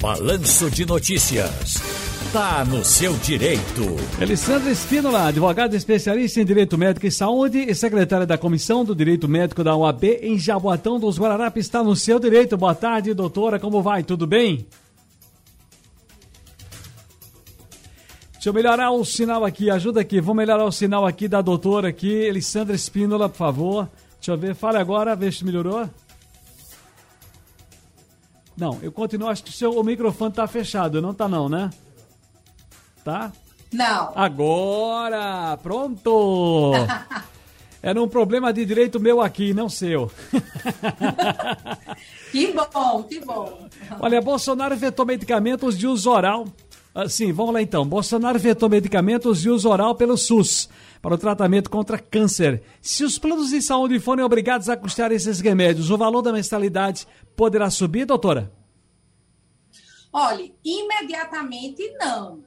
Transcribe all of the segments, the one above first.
Balanço de Notícias. Tá no seu direito. Alessandra Espínola, advogada especialista em Direito Médico e Saúde e secretária da Comissão do Direito Médico da UAB em Jaboatão dos Guararapes, está no seu direito. Boa tarde, doutora, como vai? Tudo bem? Deixa eu melhorar o sinal aqui, ajuda aqui. Vou melhorar o sinal aqui da doutora aqui, Alessandra Espínola, por favor. Deixa eu ver, fale agora, vê se melhorou. Não, eu continuo, acho que o, seu, o microfone tá fechado, não tá não, né? Tá? Não. Agora, pronto! Era um problema de direito meu aqui, não seu. que bom, que bom. Olha, Bolsonaro vetou medicamentos de uso oral. Ah, sim, vamos lá então. Bolsonaro vetou medicamentos de uso oral pelo SUS para o tratamento contra câncer. Se os planos de saúde forem obrigados a custar esses remédios, o valor da mensalidade poderá subir, doutora? Olha, imediatamente não.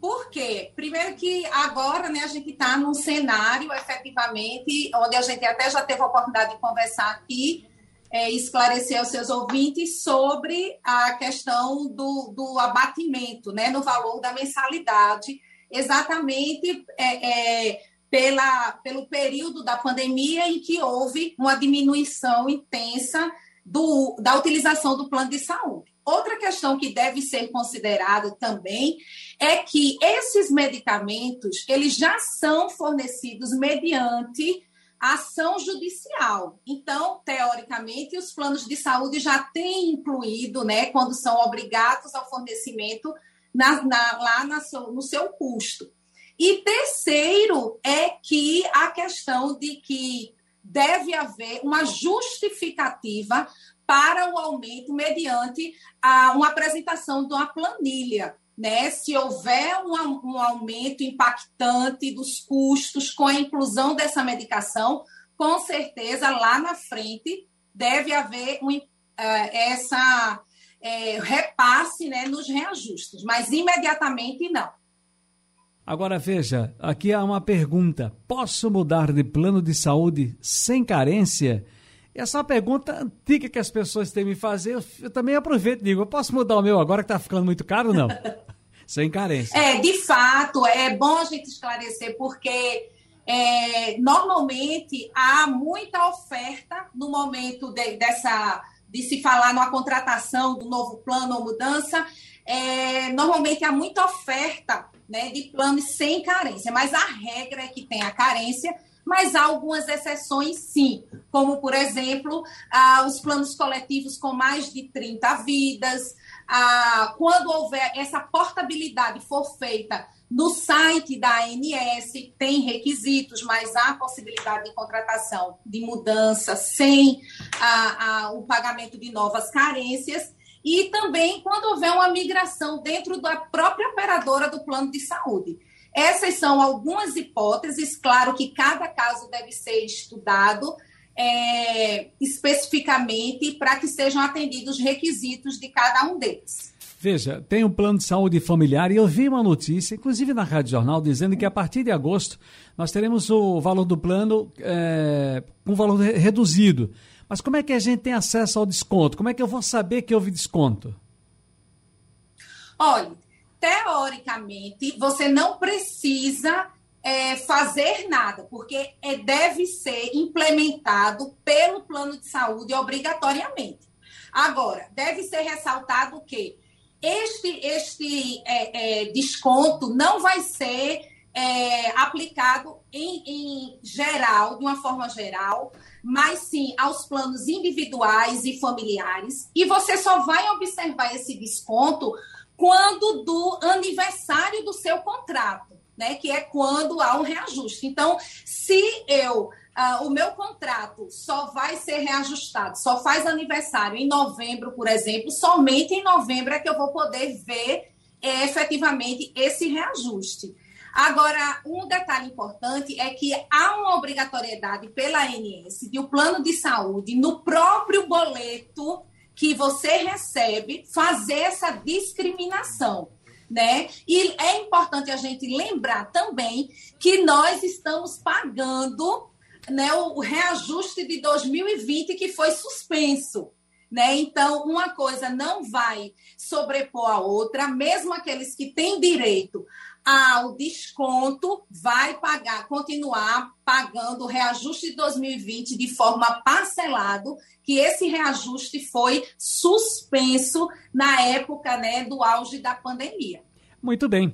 Por quê? Primeiro que agora né, a gente está num cenário, efetivamente, onde a gente até já teve a oportunidade de conversar aqui, é, esclarecer aos seus ouvintes sobre a questão do, do abatimento né, no valor da mensalidade exatamente é, é, pela, pelo período da pandemia em que houve uma diminuição intensa do, da utilização do plano de saúde. Outra questão que deve ser considerada também é que esses medicamentos eles já são fornecidos mediante ação judicial. Então, teoricamente, os planos de saúde já têm incluído, né, quando são obrigados ao fornecimento na, na, lá na, no seu custo. E terceiro é que a questão de que deve haver uma justificativa para o aumento mediante a, uma apresentação de uma planilha. Né? Se houver um, um aumento impactante dos custos com a inclusão dessa medicação, com certeza lá na frente deve haver um, uh, essa é, repasse né, nos reajustes, mas imediatamente não. Agora veja, aqui há uma pergunta: posso mudar de plano de saúde sem carência? Essa é uma pergunta antiga que as pessoas têm me fazer. Eu, eu também aproveito e digo: eu posso mudar o meu agora que está ficando muito caro? Não. sem carência. É, de fato, é bom a gente esclarecer, porque é, normalmente há muita oferta no momento de, dessa de se falar numa contratação do novo plano ou mudança, é, normalmente há muita oferta né, de planos sem carência, mas a regra é que tem a carência, mas há algumas exceções sim, como, por exemplo, ah, os planos coletivos com mais de 30 vidas, ah, quando houver essa portabilidade for feita no site da ANS tem requisitos, mas há possibilidade de contratação de mudança sem a, a, o pagamento de novas carências. E também quando houver uma migração dentro da própria operadora do plano de saúde. Essas são algumas hipóteses, claro que cada caso deve ser estudado é, especificamente para que sejam atendidos os requisitos de cada um deles. Veja, tem um plano de saúde familiar e eu vi uma notícia, inclusive na Rádio Jornal, dizendo que a partir de agosto nós teremos o valor do plano é, com valor reduzido. Mas como é que a gente tem acesso ao desconto? Como é que eu vou saber que houve desconto? Olha, teoricamente, você não precisa é, fazer nada, porque é, deve ser implementado pelo plano de saúde obrigatoriamente. Agora, deve ser ressaltado que este, este é, é, desconto não vai ser é, aplicado em, em geral, de uma forma geral, mas sim aos planos individuais e familiares. E você só vai observar esse desconto quando do aniversário do seu contrato, né? Que é quando há um reajuste. Então, se eu ah, o meu contrato só vai ser reajustado, só faz aniversário em novembro, por exemplo, somente em novembro é que eu vou poder ver é, efetivamente esse reajuste. Agora, um detalhe importante é que há uma obrigatoriedade pela ANS de o um plano de saúde, no próprio boleto que você recebe, fazer essa discriminação. Né? E é importante a gente lembrar também que nós estamos pagando né, o reajuste de 2020 que foi suspenso. Né? Então, uma coisa não vai sobrepor a outra, mesmo aqueles que têm direito ao desconto, vai pagar, continuar pagando o reajuste de 2020 de forma parcelado, que esse reajuste foi suspenso na época né, do auge da pandemia. Muito bem.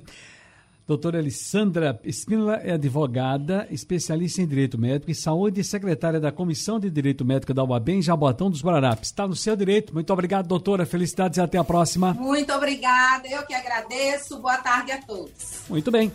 Doutora Alessandra Espínola é advogada, especialista em Direito Médico e Saúde e secretária da Comissão de Direito Médico da UAB em Jabotão dos Guararapes. Está no seu direito. Muito obrigado, doutora. Felicidades e até a próxima. Muito obrigada. Eu que agradeço. Boa tarde a todos. Muito bem.